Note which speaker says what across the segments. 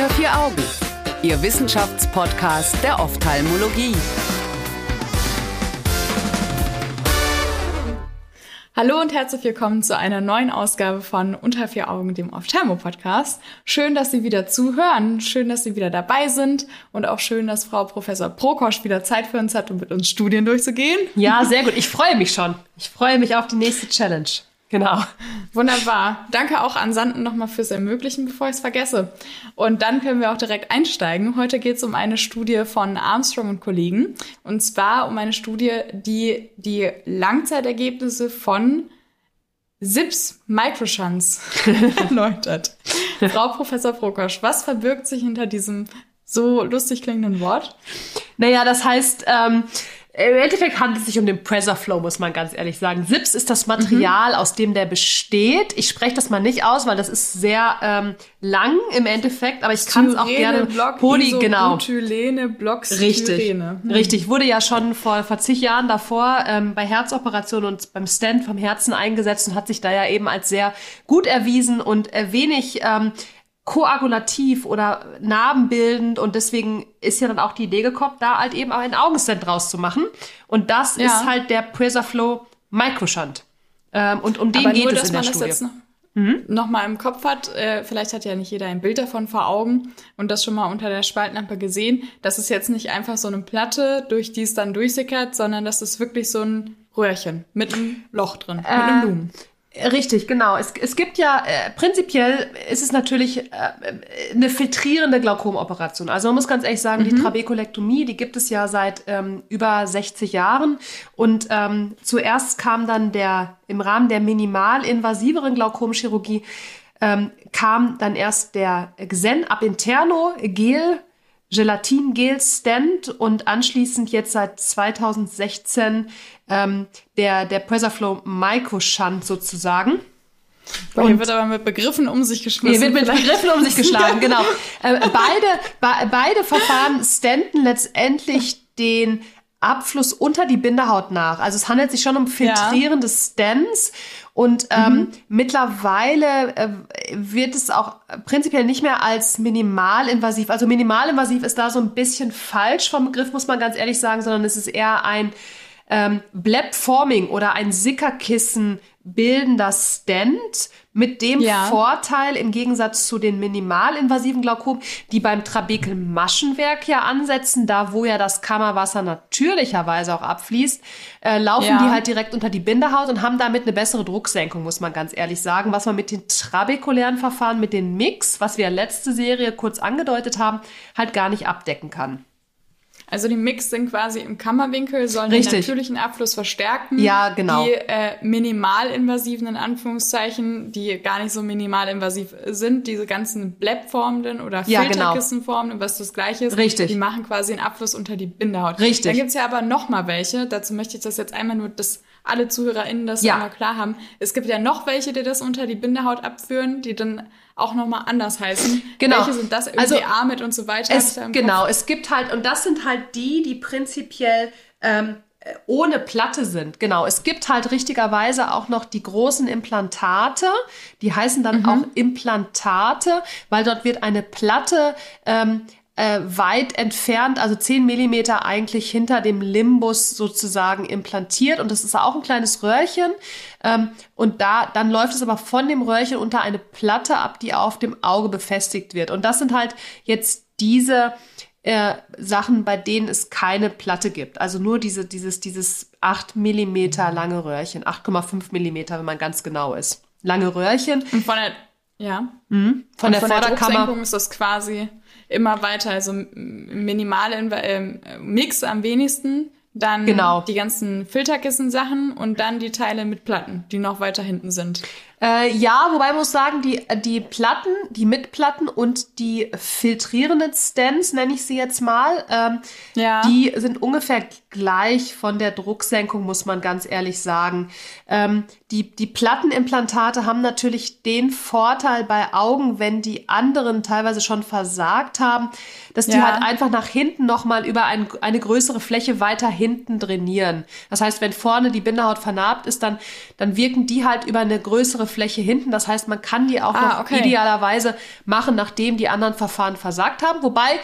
Speaker 1: Unter vier Augen, Ihr Wissenschaftspodcast der Ophthalmologie.
Speaker 2: Hallo und herzlich willkommen zu einer neuen Ausgabe von Unter vier Augen, dem Ophthalmo-Podcast. Schön, dass Sie wieder zuhören, schön, dass Sie wieder dabei sind und auch schön, dass Frau Professor Prokosch wieder Zeit für uns hat, um mit uns Studien durchzugehen.
Speaker 3: Ja, sehr gut. Ich freue mich schon. Ich freue mich auf die nächste Challenge. Genau.
Speaker 2: Wunderbar. Danke auch an Sanden nochmal fürs Ermöglichen, bevor ich es vergesse. Und dann können wir auch direkt einsteigen. Heute geht es um eine Studie von Armstrong und Kollegen. Und zwar um eine Studie, die die Langzeitergebnisse von SIPS Microchance erläutert. Frau Professor Prokosch, was verbirgt sich hinter diesem so lustig klingenden Wort?
Speaker 3: Naja, das heißt, ähm, im Endeffekt handelt es sich um den Pressure Flow, muss man ganz ehrlich sagen. SIPS ist das Material, mhm. aus dem der besteht. Ich spreche das mal nicht aus, weil das ist sehr ähm, lang im Endeffekt, aber ich kann es auch gerne
Speaker 2: Block, Poly, genau. Butylene, Blocks,
Speaker 3: Richtig, hm. richtig. Wurde ja schon vor, vor zig Jahren davor ähm, bei Herzoperationen und beim Stand vom Herzen eingesetzt und hat sich da ja eben als sehr gut erwiesen und äh, wenig ähm, koagulativ oder narbenbildend und deswegen ist ja dann auch die Idee gekommen, da halt eben auch einen Augenstent draus zu machen. Und das ja. ist halt der Preserflow Microshunt. Ähm, und um den
Speaker 2: Aber
Speaker 3: geht
Speaker 2: nur,
Speaker 3: es in der
Speaker 2: Studie. Mhm. noch mal im Kopf hat, äh, vielleicht hat ja nicht jeder ein Bild davon vor Augen und das schon mal unter der Spaltlampe gesehen. Das ist jetzt nicht einfach so eine Platte, durch die es dann durchsickert, sondern das ist wirklich so ein Röhrchen mit einem Loch drin, äh, mit einem Lumen.
Speaker 3: Richtig, genau. Es, es gibt ja, äh, prinzipiell ist es natürlich äh, eine filtrierende Glaukomoperation. Also man muss ganz ehrlich sagen, mhm. die Trabekulektomie, die gibt es ja seit ähm, über 60 Jahren. Und ähm, zuerst kam dann der, im Rahmen der minimalinvasiveren Glaukomchirurgie, ähm, kam dann erst der Xen ab interno Gel Gelatin-Gel-Stand und anschließend jetzt seit 2016 ähm, der, der Presserflow Micro-Shunt sozusagen.
Speaker 2: Und hier wird aber mit Begriffen um sich geschmissen.
Speaker 3: Hier wird mit Begriffen um sich geschlagen, genau. Äh, beide, be beide Verfahren standen letztendlich den Abfluss unter die Bindehaut nach. Also es handelt sich schon um filtrierende ja. Stents und ähm, mhm. mittlerweile äh, wird es auch prinzipiell nicht mehr als minimalinvasiv. Also minimalinvasiv ist da so ein bisschen falsch vom Begriff, muss man ganz ehrlich sagen, sondern es ist eher ein ähm, Blebforming oder ein Sickerkissen bildender Stent mit dem ja. Vorteil im Gegensatz zu den minimalinvasiven Glaukom, die beim Trabekelmaschenwerk ja ansetzen, da wo ja das Kammerwasser natürlicherweise auch abfließt, äh, laufen ja. die halt direkt unter die Bindehaut und haben damit eine bessere Drucksenkung, muss man ganz ehrlich sagen, was man mit den trabekulären Verfahren, mit den Mix, was wir letzte Serie kurz angedeutet haben, halt gar nicht abdecken kann.
Speaker 2: Also die Mix sind quasi im Kammerwinkel, sollen Richtig. den natürlichen Abfluss verstärken.
Speaker 3: Ja, genau.
Speaker 2: Die äh, minimalinvasiven, in Anführungszeichen, die gar nicht so minimalinvasiv sind, diese ganzen Blebformenden oder ja, genau. Filterkissenformenden, genau. was das gleiche ist,
Speaker 3: Richtig.
Speaker 2: die machen quasi einen Abfluss unter die Bindehaut.
Speaker 3: Richtig.
Speaker 2: Dann gibt's ja aber noch mal welche, dazu möchte ich das jetzt einmal nur, dass alle ZuhörerInnen das ja. einmal klar haben. Es gibt ja noch welche, die das unter die Bindehaut abführen, die dann auch nochmal anders heißen.
Speaker 3: Genau.
Speaker 2: Welche sind das?
Speaker 3: Also
Speaker 2: mit und so weiter.
Speaker 3: Es, genau, es gibt halt, und das sind halt die, die prinzipiell ähm, ohne Platte sind. Genau, es gibt halt richtigerweise auch noch die großen Implantate, die heißen dann mhm. auch Implantate, weil dort wird eine Platte ähm, äh, weit entfernt, also 10 Millimeter eigentlich hinter dem Limbus sozusagen implantiert. Und das ist auch ein kleines Röhrchen. Ähm, und da, dann läuft es aber von dem Röhrchen unter eine Platte ab, die auf dem Auge befestigt wird. Und das sind halt jetzt diese äh, Sachen, bei denen es keine Platte gibt. Also nur diese, dieses, dieses 8 Millimeter lange Röhrchen, 8,5 Millimeter, wenn man ganz genau ist. Lange Röhrchen.
Speaker 2: Und von der, ja.
Speaker 3: Mhm. Von
Speaker 2: Und
Speaker 3: der
Speaker 2: von
Speaker 3: Vorderkammer.
Speaker 2: Der ist das quasi immer weiter, also minimal äh, Mix am wenigsten, dann
Speaker 3: genau.
Speaker 2: die ganzen Filterkissen-Sachen und dann die Teile mit Platten, die noch weiter hinten sind.
Speaker 3: Äh, ja, wobei man muss sagen, die, die Platten, die Mitplatten und die filtrierenden Stents, nenne ich sie jetzt mal, ähm,
Speaker 2: ja.
Speaker 3: die sind ungefähr gleich von der Drucksenkung, muss man ganz ehrlich sagen. Ähm, die, die Plattenimplantate haben natürlich den Vorteil bei Augen, wenn die anderen teilweise schon versagt haben, dass die
Speaker 2: Ja.
Speaker 3: halt einfach nach hinten nochmal über ein, eine größere Fläche weiter hinten trainieren. Das heißt, wenn vorne die Bindehaut vernarbt ist, dann, dann wirken die halt über eine größere Fläche hinten. Das heißt, man kann die auch
Speaker 2: Ah,
Speaker 3: noch
Speaker 2: okay.
Speaker 3: idealerweise machen, nachdem die anderen Verfahren versagt haben. Wobei,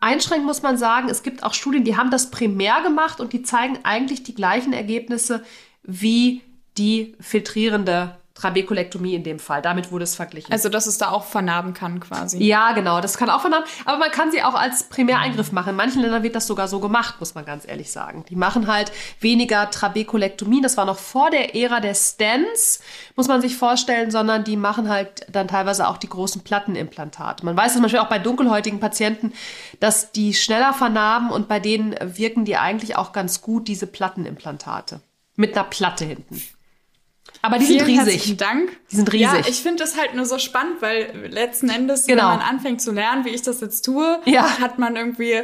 Speaker 3: einschränkend muss man sagen, es gibt auch Studien, die haben das primär gemacht und die zeigen eigentlich die gleichen Ergebnisse wie die filtrierende Trabekulektomie in dem Fall. Damit wurde es verglichen.
Speaker 2: Also, dass es da auch vernarben kann quasi.
Speaker 3: ja, genau, das kann auch vernahmen. Aber man kann sie auch als Primäreingriff machen. In manchen Ländern wird das sogar so gemacht, muss man ganz ehrlich sagen. Die machen halt weniger Trabekulektomien. Das war noch vor der Ära der Stents, muss man sich vorstellen, sondern die machen halt dann teilweise auch die großen Plattenimplantate. Man weiß zum Beispiel auch bei dunkelhäutigen Patienten, dass die schneller vernarben und bei denen wirken die eigentlich auch ganz gut, diese Plattenimplantate. Mit einer Platte hinten. Aber die sind
Speaker 2: Vielen
Speaker 3: riesig.
Speaker 2: herzlichen Dank.
Speaker 3: Die sind
Speaker 2: Ja,
Speaker 3: riesig.
Speaker 2: ich finde das halt nur so spannend, weil letzten Endes,
Speaker 3: Genau.
Speaker 2: wenn man anfängt zu lernen, wie ich das jetzt tue,
Speaker 3: Ja.
Speaker 2: hat man irgendwie,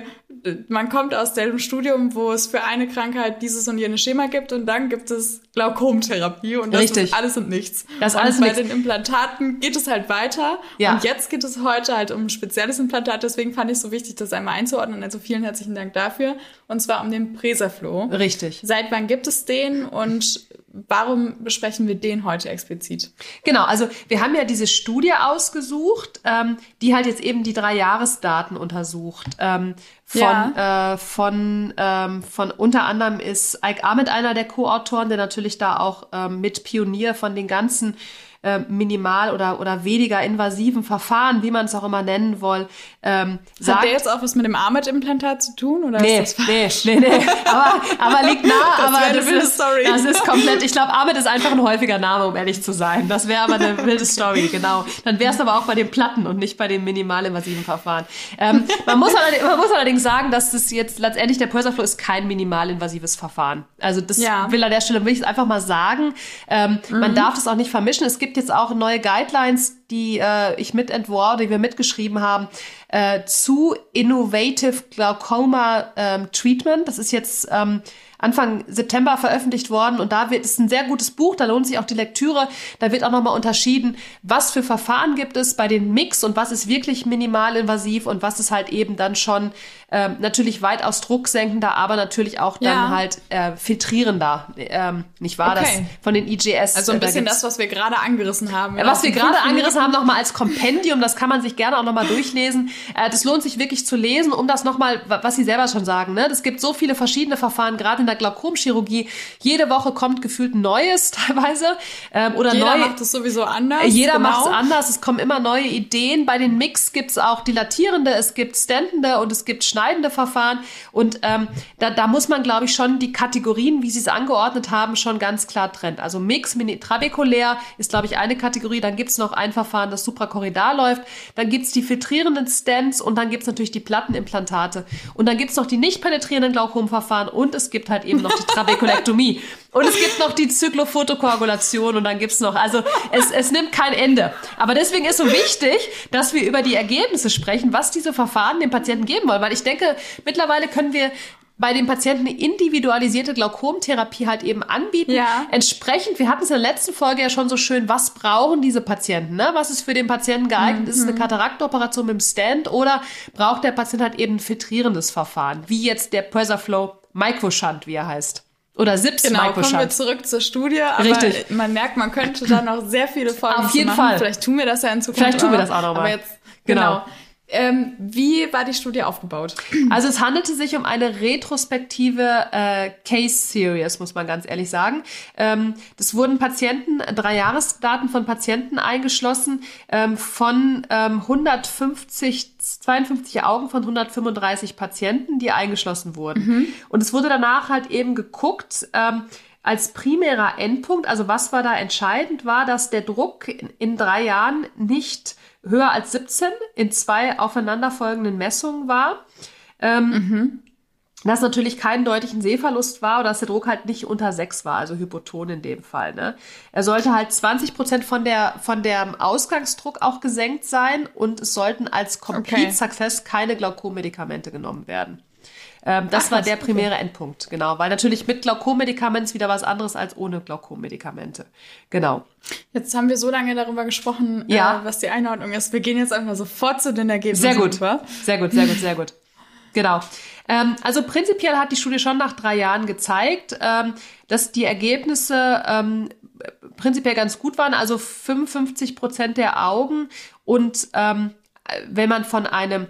Speaker 2: man kommt aus dem Studium, wo es für eine Krankheit dieses und jenes Schema gibt und dann gibt es Glaukomtherapie und das
Speaker 3: Richtig.
Speaker 2: ist alles und nichts.
Speaker 3: Das ist
Speaker 2: und
Speaker 3: alles
Speaker 2: bei
Speaker 3: nichts.
Speaker 2: den Implantaten geht es halt weiter.
Speaker 3: Ja.
Speaker 2: Und jetzt geht es heute halt um ein spezielles Implantat, deswegen fand ich es so wichtig, das einmal einzuordnen. Also vielen herzlichen Dank dafür. Und zwar um den Presaflow.
Speaker 3: Richtig.
Speaker 2: Seit wann gibt es den und warum besprechen wir den heute explizit?
Speaker 3: Genau, also wir haben ja diese Studie ausgesucht, ähm, die halt jetzt eben die drei Jahresdaten untersucht. Ähm, von, äh, von, ähm, von unter anderem ist Ike Ahmed einer der Co-Autoren, der natürlich da auch ähm, mit Pionier von den ganzen äh, minimal oder, oder weniger invasiven Verfahren, wie man es auch immer nennen will, ähm, sagt.
Speaker 2: Hat der jetzt auch was mit dem Ahmed-Implantat zu tun? Oder
Speaker 3: Nee,
Speaker 2: ist das
Speaker 3: nee, nee, nee. Aber, aber liegt nah,
Speaker 2: Das
Speaker 3: aber
Speaker 2: wäre eine
Speaker 3: das
Speaker 2: wilde
Speaker 3: ist,
Speaker 2: Story.
Speaker 3: das ist komplett, ich glaube, Ahmed ist einfach ein häufiger Name, um ehrlich zu sein. Das wäre aber eine wilde Story, genau. Dann wäre es aber auch bei den Platten und nicht bei den minimalinvasiven Verfahren. Ähm, man, muss allerdings, man muss allerdings sagen, dass das jetzt letztendlich der Pulsarflow ist kein minimalinvasives Verfahren. Also das
Speaker 2: Ja.
Speaker 3: will an der Stelle will ich es einfach mal sagen. Ähm, Man darf das auch nicht vermischen. Es gibt jetzt auch neue Guidelines, die äh, ich mitentworfen, die wir mitgeschrieben haben, äh, zu Innovative Glaucoma ähm, Treatment. Das ist jetzt ähm, Anfang September veröffentlicht worden und da wird es ist ein sehr gutes Buch, da lohnt sich auch die Lektüre. Da wird auch nochmal unterschieden, was für Verfahren gibt es bei den Mix und was ist wirklich minimalinvasiv und was ist halt eben dann schon ähm, natürlich weitaus drucksenkender, aber natürlich auch dann
Speaker 2: Ja.
Speaker 3: halt äh, filtrierender. Ähm, nicht wahr?
Speaker 2: Okay.
Speaker 3: Das von den IGS.
Speaker 2: Also ein
Speaker 3: äh, da
Speaker 2: bisschen
Speaker 3: gibt's-
Speaker 2: das, was wir gerade angerissen haben.
Speaker 3: was wir
Speaker 2: In
Speaker 3: gerade angerissen haben, nochmal als Kompendium, das kann man sich gerne auch nochmal durchlesen. Äh, das lohnt sich wirklich zu lesen, um das nochmal, was Sie selber schon sagen. Ne? Es gibt so viele verschiedene Verfahren, gerade in der Glaukomchirurgie. Jede Woche kommt gefühlt Neues teilweise. Ähm, oder
Speaker 2: Jeder
Speaker 3: neue,
Speaker 2: macht es sowieso anders.
Speaker 3: jeder
Speaker 2: genau.
Speaker 3: macht es anders, es kommen immer neue Ideen. Bei den Mix gibt es auch dilatierende, es gibt standende und es gibt schneidende Verfahren. Und ähm, da, da muss man, glaube ich, schon die Kategorien, wie sie es angeordnet haben, schon ganz klar trennen. Also Mix, mini, trabekulär ist, glaube ich, eine Kategorie. Dann gibt es noch ein Verfahren, das suprakorridal läuft. Dann gibt es die filtrierenden Stents und dann gibt es natürlich die Plattenimplantate. Und dann gibt es noch die nicht penetrierenden Glaukomverfahren und es gibt halt eben noch die Trabekulektomie. Und es gibt noch die Zyklophotokoagulation und dann gibt's noch, also es, es nimmt kein Ende. Aber deswegen ist so wichtig, dass wir über die Ergebnisse sprechen, was diese Verfahren dem Patienten geben wollen. Weil ich denke, mittlerweile können wir bei den Patienten eine individualisierte Glaukomtherapie halt eben anbieten.
Speaker 2: Ja.
Speaker 3: Entsprechend, wir hatten es in der letzten Folge ja schon so schön, was brauchen diese Patienten? Ne? Was ist für den Patienten geeignet? Ist es eine Kataraktoperation mit dem Stand oder braucht der Patient halt eben ein filtrierendes Verfahren? Wie jetzt der Preserflow Microshunt, wie er heißt. Oder SIPS
Speaker 2: Genau, kommen wir zurück zur Studie. Aber
Speaker 3: Richtig.
Speaker 2: man merkt, man könnte da noch sehr viele Folgen
Speaker 3: Auf jeden
Speaker 2: machen.
Speaker 3: Fall.
Speaker 2: Vielleicht tun wir das ja in Zukunft.
Speaker 3: Vielleicht tun wir das auch noch mal.
Speaker 2: Aber jetzt,
Speaker 3: Genau.
Speaker 2: genau. Ähm, wie war die Studie aufgebaut?
Speaker 3: Also es handelte sich um eine retrospektive äh, Case Series, muss man ganz ehrlich sagen. Ähm, das wurden Patienten, drei Jahresdaten von Patienten eingeschlossen ähm, von ähm, 150, 52 Augen von 135 Patienten, die eingeschlossen wurden. Und es wurde danach halt eben geguckt, ähm, als primärer Endpunkt, also was war da entscheidend, war, dass der Druck in, in drei Jahren nicht höher als 17 in zwei aufeinanderfolgenden Messungen war. Ähm, Dass natürlich keinen deutlichen Sehverlust war oder dass der Druck halt nicht unter 6 war, also Hypoton in dem Fall. Ne? Er sollte halt 20 Prozent von der von dem Ausgangsdruck auch gesenkt sein und es sollten als Complete
Speaker 2: Okay.
Speaker 3: Success keine Glaukommedikamente genommen werden. Ähm, das Ach, war der primäre okay. Endpunkt, genau. Weil natürlich mit Glaukommedikament wieder was anderes als ohne Glaukommedikamente. Genau.
Speaker 2: Jetzt haben wir so lange darüber gesprochen, ja. äh, was die Einordnung ist. Wir gehen jetzt einfach sofort zu den Ergebnissen.
Speaker 3: Sehr gut. Über. Sehr gut, sehr gut, sehr gut. Genau. Ähm, also prinzipiell hat die Studie schon nach drei Jahren gezeigt, ähm, dass die Ergebnisse ähm, prinzipiell ganz gut waren. Also 55 Prozent der Augen und ähm, wenn man von einem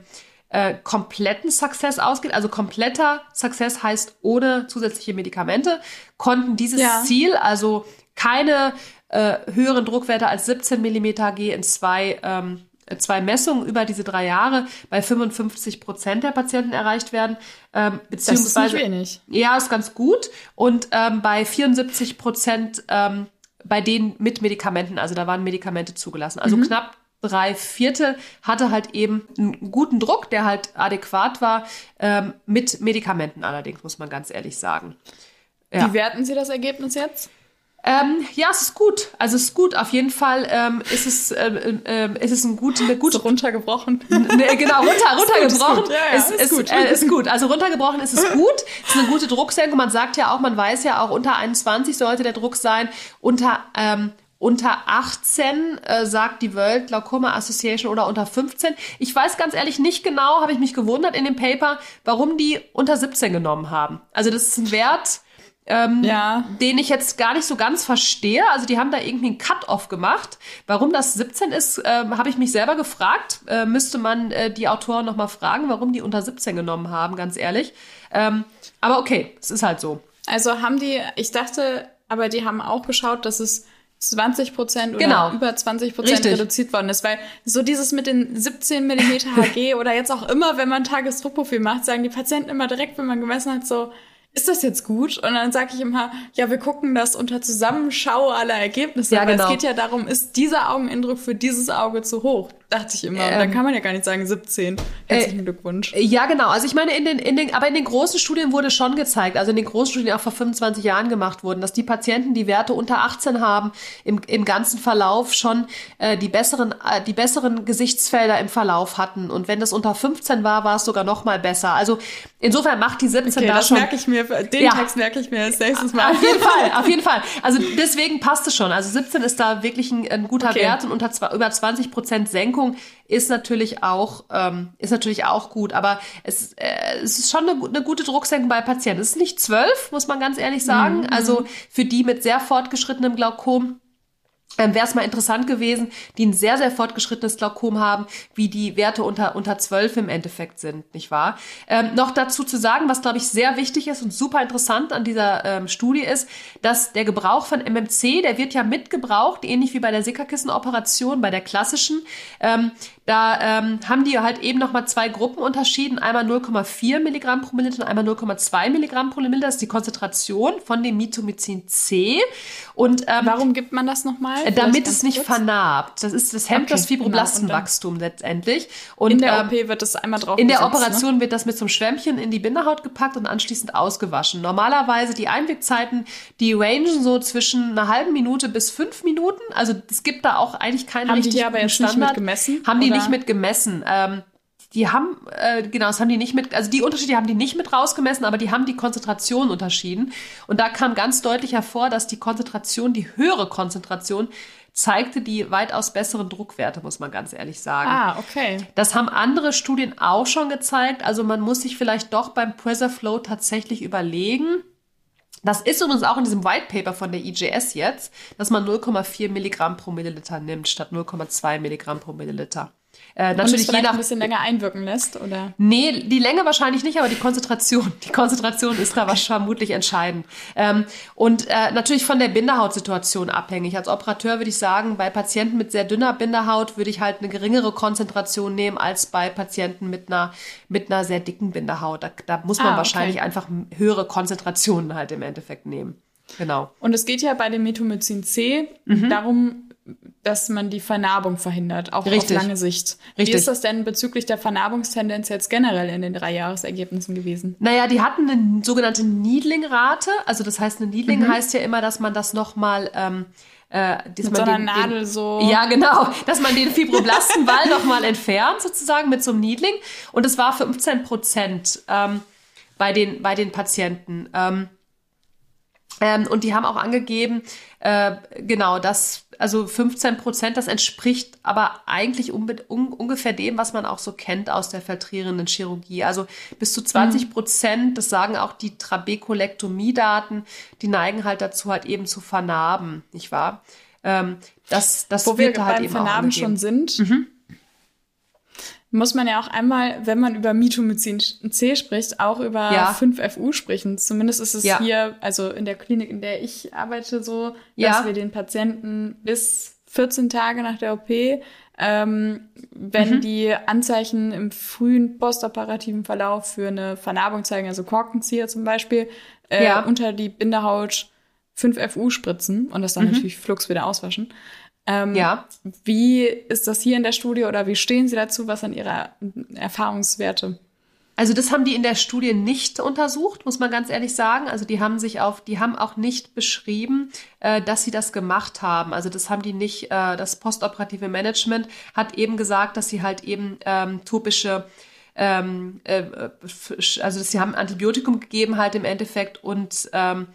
Speaker 3: äh, kompletten Success ausgeht, also kompletter Success heißt ohne zusätzliche Medikamente, konnten dieses ja. Ziel, also keine äh, höheren Druckwerte als 17 Millimeter G in zwei ähm, zwei Messungen über diese drei Jahre bei 55 Prozent der Patienten erreicht werden. Ähm, beziehungsweise, das ist nicht wenig. Ja, ist ganz gut. Und ähm, bei 74 Prozent ähm, bei denen mit Medikamenten, also da waren Medikamente zugelassen. Also mhm. knapp drei Viertel hatte halt eben einen guten Druck, der halt adäquat war, ähm, mit Medikamenten allerdings, muss man ganz ehrlich sagen.
Speaker 2: Ja. Wie werten Sie das Ergebnis jetzt?
Speaker 3: Ähm, ja, es ist gut. Also es ist gut. Auf jeden Fall ähm, ist es ähm, ähm, ist es ein gut, eine gute
Speaker 2: so runtergebrochen.
Speaker 3: Ne, genau runter runtergebrochen. Ist, gut, ist, gut. Ja, ja, ist, ist, gut. Äh, ist gut. Also runtergebrochen ist es gut. Es ist eine gute Drucksenkung. Man sagt ja auch, man weiß ja auch unter 21 sollte der Druck sein. Unter ähm, unter 18 äh, sagt die World Glaucoma Association oder unter 15. Ich weiß ganz ehrlich nicht genau, habe ich mich gewundert in dem Paper, warum die unter 17 genommen haben. Also das ist ein Wert, ähm, ja. den ich jetzt gar nicht so ganz verstehe. Also die haben da irgendwie einen Cut-off gemacht. Warum das 17 ist, äh, habe ich mich selber gefragt. Äh, müsste man äh, die Autoren noch mal fragen, warum die unter 17 genommen haben, ganz ehrlich. Ähm, aber okay, es ist halt so.
Speaker 2: Also haben die, ich dachte, aber die haben auch geschaut, dass es 20 Prozent oder
Speaker 3: genau.
Speaker 2: über 20 Prozent reduziert worden ist. Weil so dieses mit den 17 Millimeter HG oder jetzt auch immer, wenn man Tagesdruckprofil macht, sagen die Patienten immer direkt, wenn man gemessen hat, so, ist das jetzt gut? Und dann sage ich immer, ja, wir gucken das unter Zusammenschau aller Ergebnisse. Ja, genau. es geht ja darum, ist dieser Augenindruck für dieses Auge zu hoch? Dachte ich immer. Ähm, dann kann man ja gar nicht sagen 17. Herzlichen äh, Glückwunsch.
Speaker 3: Ja, genau. Also ich meine, in den, in den, aber in den großen Studien wurde schon gezeigt, also in den großen Studien, die auch vor 25 Jahren gemacht wurden, dass die Patienten, die Werte unter 18 haben, im, im ganzen Verlauf schon äh, die besseren, äh, die besseren Gesichtsfelder im Verlauf hatten. Und wenn das unter 15 war, war es sogar noch mal besser. Also insofern macht die 17 okay, da
Speaker 2: das
Speaker 3: schon.
Speaker 2: merke ich mir, den ja. Text merke ich mir das nächstes Mal.
Speaker 3: Auf jeden Fall, auf jeden Fall. Also deswegen passt es schon. Also 17 ist da wirklich ein, ein guter okay. Wert und unter über 20 Prozent Senkung Senkung ist natürlich auch, ähm, ist natürlich auch gut, aber es, äh, es ist schon eine, eine gute Drucksenkung bei Patienten. Es ist nicht zwölf, muss man ganz ehrlich sagen. Mhm. Also für die mit sehr fortgeschrittenem Glaukom ähm, wäre es mal interessant gewesen, die ein sehr, sehr fortgeschrittenes Glaukom haben, wie die Werte unter, unter 12 im Endeffekt sind, nicht wahr? Ähm, noch dazu zu sagen, was, glaube ich, sehr wichtig ist und super interessant an dieser ähm, Studie ist, dass der Gebrauch von MMC, der wird ja mitgebraucht, ähnlich wie bei der Sickerkissen-Operation, bei der klassischen. Ähm, da ähm, haben die halt eben nochmal zwei Gruppen unterschieden. Einmal 0,4 Milligramm pro Milliliter und einmal 0,2 Milligramm pro Milliliter. Das ist die Konzentration von dem Mitomycin C.
Speaker 2: Und ähm, warum gibt man das nochmal?
Speaker 3: Äh, damit es nicht kurz? vernarbt. Das ist das hemmt okay, das Fibroblastenwachstum genau. letztendlich.
Speaker 2: Und in der ähm, OP wird das einmal drauf.
Speaker 3: In der gesetzt, Operation ne? wird das mit so einem Schwämmchen in die Bindehaut gepackt und anschließend ausgewaschen. Normalerweise die Einwegzeiten, die rangen so zwischen einer halben Minute bis fünf Minuten. Also es gibt da auch eigentlich keine
Speaker 2: Haben richtig die aber jetzt Standard. nicht mit gemessen?
Speaker 3: Haben die nicht mit gemessen. Ähm, die haben, äh, genau, das haben die nicht mit, also die Unterschiede haben die nicht mit rausgemessen, aber die haben die Konzentration unterschieden. Und da kam ganz deutlich hervor, dass die Konzentration, die höhere Konzentration, zeigte die weitaus besseren Druckwerte, muss man ganz ehrlich sagen.
Speaker 2: Ah, okay.
Speaker 3: Das haben andere Studien auch schon gezeigt. Also man muss sich vielleicht doch beim Pressure Flow tatsächlich überlegen. Das ist übrigens auch in diesem White Paper von der IGS jetzt, dass man 0,4 Milligramm pro Milliliter nimmt statt 0,2 Milligramm pro Milliliter.
Speaker 2: Äh, natürlich je nach ein bisschen länger einwirken lässt, oder?
Speaker 3: Nee, die Länge wahrscheinlich nicht, aber die Konzentration. Die Konzentration ist da was vermutlich entscheidend. Ähm, und äh, natürlich von der Bindehautsituation abhängig. Als Operateur würde ich sagen, bei Patienten mit sehr dünner Bindehaut würde ich halt eine geringere Konzentration nehmen als bei Patienten mit einer, mit einer sehr dicken Bindehaut. Da, da muss man ah, okay. wahrscheinlich einfach höhere Konzentrationen halt im Endeffekt nehmen. Genau.
Speaker 2: Und es geht ja bei dem Metomycin C mhm. darum, dass man die Vernarbung verhindert, auch Richtig. auf lange Sicht. Richtig. Wie ist das denn bezüglich der Vernarbungstendenz jetzt generell in den drei Jahresergebnissen gewesen?
Speaker 3: Naja, die hatten eine sogenannte Needling-Rate. Also das heißt, eine Needling mhm. heißt ja immer, dass man das nochmal ähm,
Speaker 2: äh, dass mit man so einer den, Nadel den, so.
Speaker 3: Ja, genau. Dass man den Fibroblastenball nochmal entfernt, sozusagen, mit so einem Needling. Und es war 15 Prozent. Ähm, bei den, bei den Patienten. Ähm, ähm, und die haben auch angegeben, äh, genau, dass also 15 Prozent, das entspricht aber eigentlich un ungefähr dem, was man auch so kennt aus der vertrierenden Chirurgie. Also bis zu 20 Prozent, das sagen auch die Trabekulektomie-Daten, die neigen halt dazu, halt eben zu vernarben, nicht wahr? Ähm, das, das
Speaker 2: Wo wir halt beim Vernarben schon sind. Mhm muss man ja auch einmal, wenn man über Mitomycin C spricht, auch über ja. 5FU sprechen. Zumindest ist es ja. hier, also in der Klinik, in der ich arbeite, so, dass ja. wir den Patienten bis 14 Tage nach der OP, ähm, wenn mhm. die Anzeichen im frühen postoperativen Verlauf für eine Vernarbung zeigen, also Korkenzieher zum Beispiel, äh, unter die Bindehaut 5FU spritzen und das dann mhm. natürlich flugs wieder auswaschen. Ähm, ja. Wie ist das hier in der Studie oder wie stehen Sie dazu? Was sind Ihre Erfahrungswerte?
Speaker 3: Also das haben die in der Studie nicht untersucht, muss man ganz ehrlich sagen. Also die haben sich auf, die haben auch nicht beschrieben, äh, dass sie das gemacht haben. Also das haben die nicht. Äh, das postoperative Management hat eben gesagt, dass sie halt eben ähm, topische ähm, äh, also sie haben Antibiotikum gegeben halt im Endeffekt und ähm,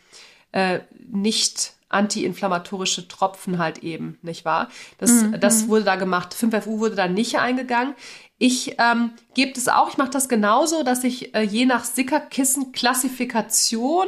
Speaker 3: äh, nicht antiinflammatorische Tropfen halt eben, nicht wahr? Das, mhm. das wurde da gemacht. 5FU wurde da nicht eingegangen. Ich ähm, gebe das auch, ich mache das genauso, dass ich äh, je nach Sickerkissen-Klassifikation,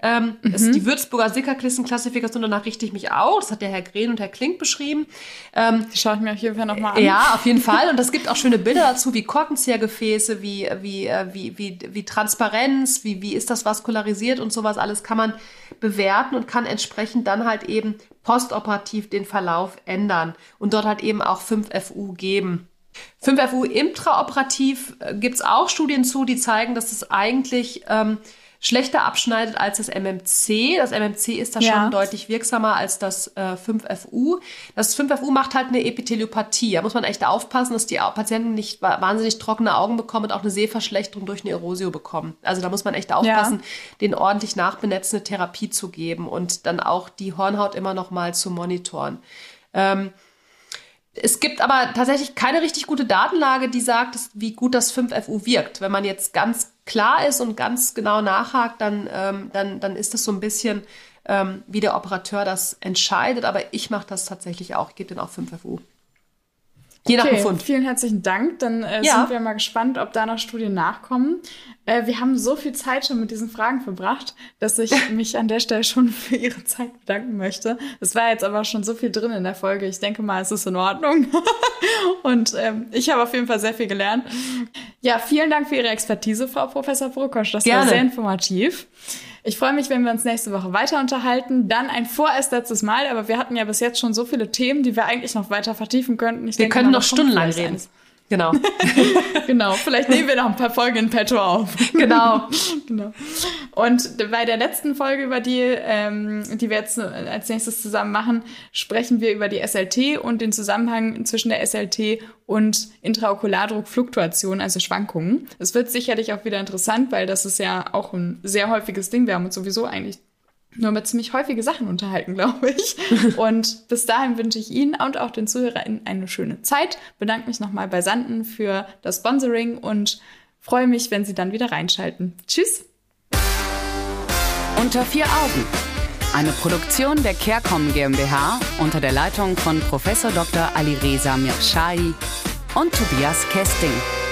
Speaker 3: ähm, mhm. ist die Würzburger Sickerkissen-Klassifikation, danach richte ich mich auch, das hat der Herr Green und Herr Klink beschrieben.
Speaker 2: Ähm, die schaue ich mir auf jeden Fall nochmal an.
Speaker 3: Ja, auf jeden Fall. Und es gibt auch schöne Bilder dazu, wie Korkenziehergefäße, wie, wie, äh, wie, wie, wie Transparenz, wie, wie ist das vaskularisiert und sowas alles kann man bewerten und kann entsprechend dann halt eben postoperativ den Verlauf ändern und dort halt eben auch 5FU geben. 5FU intraoperativ äh, gibt es auch Studien zu, die zeigen, dass es eigentlich ähm, schlechter abschneidet als das MMC. Das MMC ist da ja. schon deutlich wirksamer als das äh, 5FU. Das 5FU macht halt eine Epitheliopathie. Da muss man echt aufpassen, dass die Patienten nicht wahnsinnig trockene Augen bekommen und auch eine Sehverschlechterung durch eine Erosio bekommen. Also da muss man echt aufpassen, ja. den ordentlich nachbenetzende Therapie zu geben und dann auch die Hornhaut immer noch mal zu monitoren. Ähm, es gibt aber tatsächlich keine richtig gute Datenlage, die sagt, wie gut das 5FU wirkt. Wenn man jetzt ganz klar ist und ganz genau nachhakt, dann, ähm, dann, dann ist das so ein bisschen, ähm, wie der Operateur das entscheidet. Aber ich mache das tatsächlich auch. Ich gebe den auch 5FU.
Speaker 2: Je okay, nach Befund. Vielen herzlichen Dank. Dann äh, ja. sind wir mal gespannt, ob da noch Studien nachkommen. Äh, wir haben so viel Zeit schon mit diesen Fragen verbracht, dass ich mich an der Stelle schon für Ihre Zeit bedanken möchte. Es war jetzt aber schon so viel drin in der Folge. Ich denke mal, es ist in Ordnung. Und ähm, ich habe auf jeden Fall sehr viel gelernt. Ja, vielen Dank für Ihre Expertise, Frau Professor Prokosch. Das Gerne. war sehr informativ. Ich freue mich, wenn wir uns nächste Woche weiter unterhalten. Dann ein vorerst letztes Mal, aber wir hatten ja bis jetzt schon so viele Themen, die wir eigentlich noch weiter vertiefen könnten.
Speaker 3: Ich wir denke, können noch stundenlang reden. Eins.
Speaker 2: Genau. genau. Vielleicht nehmen wir noch ein paar Folgen in petto auf.
Speaker 3: Genau.
Speaker 2: genau. Und bei der letzten Folge, über die, ähm, die wir jetzt als nächstes zusammen machen, sprechen wir über die SLT und den Zusammenhang zwischen der SLT und Intraokulardruckfluktuation, also Schwankungen. Es wird sicherlich auch wieder interessant, weil das ist ja auch ein sehr häufiges Ding. Wir haben uns sowieso eigentlich nur mit ziemlich häufige Sachen unterhalten, glaube ich. Und bis dahin wünsche ich Ihnen und auch den ZuhörerInnen eine schöne Zeit. Bedanke mich nochmal bei Sanden für das Sponsoring und freue mich, wenn Sie dann wieder reinschalten. Tschüss!
Speaker 1: Unter vier Augen. Eine Produktion der CareCom GmbH unter der Leitung von Prof. Dr. Alireza Mirshahi und Tobias Kesting.